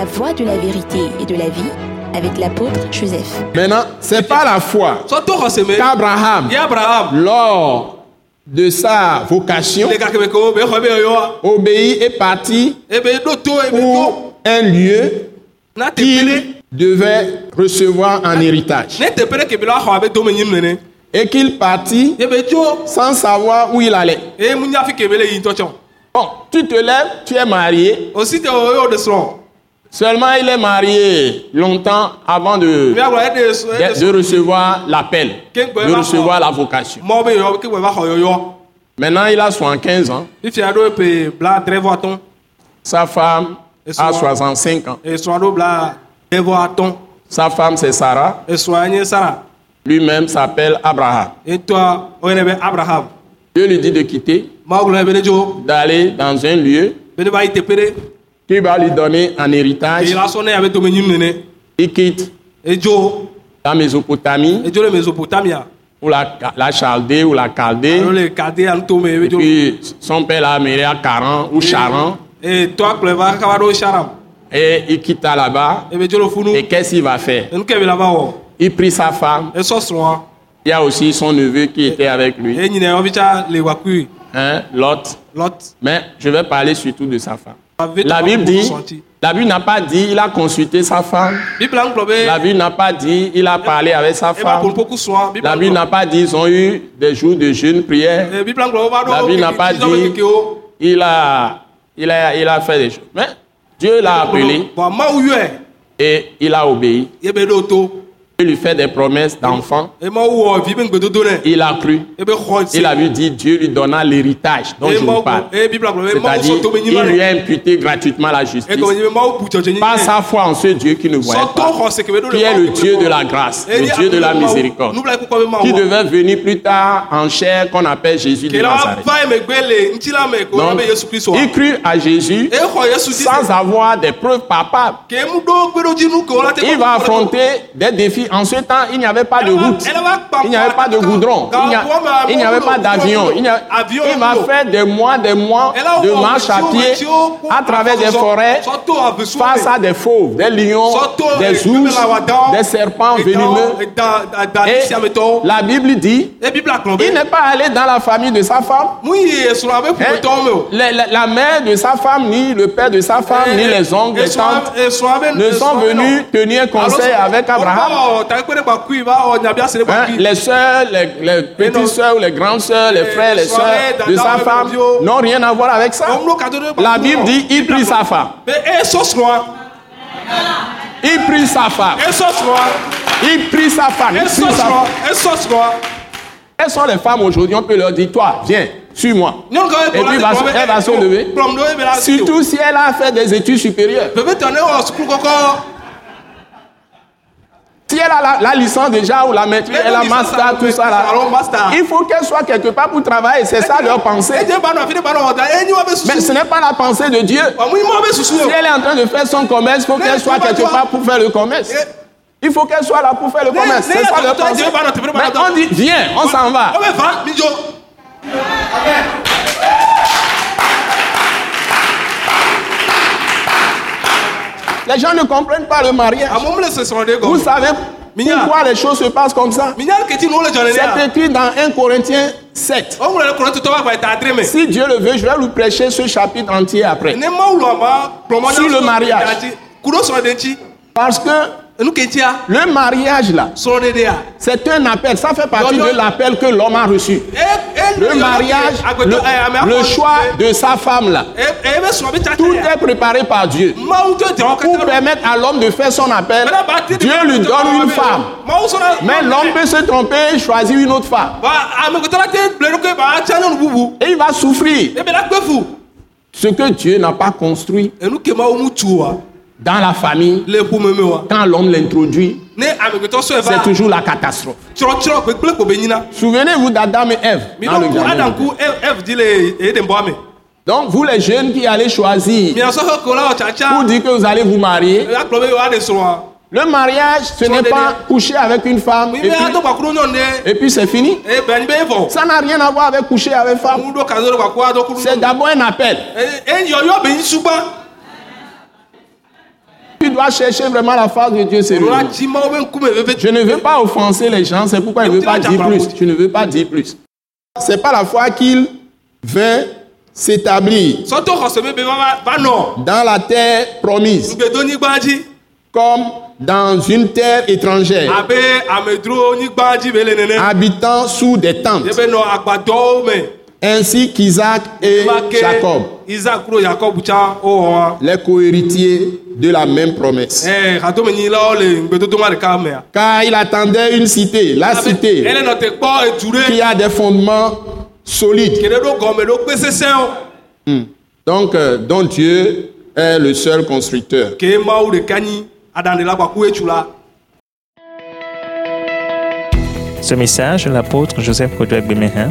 La voie de la vérité et de la vie avec l'apôtre Joseph. Maintenant, c'est pas la foi qu'Abraham, lors de sa vocation, obéit et parti ebe ɖo to ebe to pour un lieu qu'il devait recevoir en héritage. Et qu'il partit ebe tso sans savoir où il allait. Bon, tu te lèves, tu es marié. Seulement, il est marié longtemps avant de, de, de recevoir l'appel, de recevoir la vocation. Maintenant, il a 75 ans. Sa femme a souvent- 65 ans. Sa femme, c'est Sarah. Lui-même s'appelle Abraham. Dieu lui dit de quitter, d'aller dans un lieu ne va lui donner en héritage. Il quitte la Mésopotamie, ou la, la Chaldée, ou la Chaldée. Et puis, son père l'a amené à Caran ou Charan. ɖo sharam Et il quitta là-bas. Et qu'est-ce qu'il va faire? Il prit sa femme. Il y a aussi son neveu qui était avec lui, hein, Lot. lot Mais je vais parler surtout de sa femme. La Bible dit, la Bible n'a pas dit, il a consulté sa femme. La Bible n'a pas dit, il a parlé avec sa femme. La Bible n'a pas dit, ils ont eu des jours de jeûne, prière. Eh, La Bible n'a pas dit, il a, il a, il a fait des choses. Mais Dieu l'a appelé et il a obéi. Il lui fait des promesses d'enfant. eye mawu wɔ vi be ŋgbedodo nɛ Il a cru. ebe xɔ Il a vu dire Dieu lui donna l'héritage dont eye je vous parle. mawu C'est-à-dire, il nyima lui a imputé gratuitement la justice par sa foi en ce Dieu qui ne voyait pas, qui est le Dieu de la grâce, le Dieu de la miséricorde, qui devait venir plus tard en chair qu'on appelle Jésus de Nazareth. Donc, il crut à Jésus sans avoir des preuves te Il va affronter des défis. En ce temps, il n'y avait pas de route. Il n'y avait pas de goudron. Il n'y avait pas d'avion. Il, n'y a- il va faire des mois, des mois de marche à pied à travers des forêts face à des fauves, des lions, des ours, des serpents venimeux. Et la Bible dit, il n'est pas allé dans la famille de sa femme. be hein? La, mère de sa femme, ni le père de sa femme, ni les oncles, les tantes ne sont venus tenir conseil avec Abraham. Hein, les sœurs, les, les petites sœurs, les grandes sœurs, les frères, les sœurs de sa femme n'ont rien à voir avec ça. La Bible dit, il prit sa femme. esɔ srɔ̃a Il prit sa femme. Il prit sa femme. Il esɔ prit sa femme. Elles sont les femmes aujourd'hui, on peut leur dire, toi, viens, suis-moi. Et puis, va elle va se lever. Surtout si elle a fait des études supérieures. Si elle a la, la licence déjà ou la maîtrise, elle a master, tout ça là. Il faut qu'elle soit quelque part pour travailler. C'est ça leur pensée. wa be Mais ce n'est pas la pensée de Dieu. susu Si elle est en train de faire son commerce, il faut qu'elle soit quelque part pour faire le commerce. Il faut qu'elle soit là pour faire le commerce. C'est ça leur pensée. Mais on dit, viens, on s'en va. Les gens ne comprennent pas le mariage. ɖe Vous savez pourquoi les choses se passent comme ça? C'est écrit dans 1 Corinthiens 7. ɔwɔ le kɔrɔ tutɔ ba gba eta adre me Si Dieu le veut, je vais vous prêcher ce chapitre entier après. Sur le mariage. Parce que le mariage là, c'est un appel. Ça fait partie de l'appel que l'homme a reçu. e e Le mariage, le, le choix de sa femme là, tout est préparé par Dieu. Pour permettre à l'homme de faire son appel, Dieu lui donne une femme. Mais l'homme peut se tromper et choisir une autre femme. ba amekutɔ la te ble ɖokui ba atsa nyɔnu bubu Et il va souffrir. Ce que Dieu n'a pas construit dans la famille, quand l'homme l'introduit, c'est toujours la catastrophe. Souvenez-vous d'Adam et Ève dans le jardin. Donc, vous les jeunes qui allez choisir pour dire que vous allez vous marier, le mariage, ce n'est pas coucher avec une femme et puis, puis c'est fini. e bɛn be vɔ Ça n'a rien à voir avec coucher avec femme. ado kuru C'est d'abord un appel. Chercher vraiment la face de Dieu, c'est Je ne veux pas offenser les gens, c'est pourquoi il ne veut pas dire plus. Je ne veux pas dire plus. C'est pas la foi qu'il veut s'établir dans la terre promise comme dans une terre étrangère, habitant sous des tentes, ainsi qu'Isaac et Jacob, les cohéritiers de la même promesse. Eh, Car il attendait une cité, la cité, qui a des fondements solides. Hmm. Donc, euh, dont Dieu est le seul constructeur. Ce message de l'apôtre Joseph Kodouak Bemehin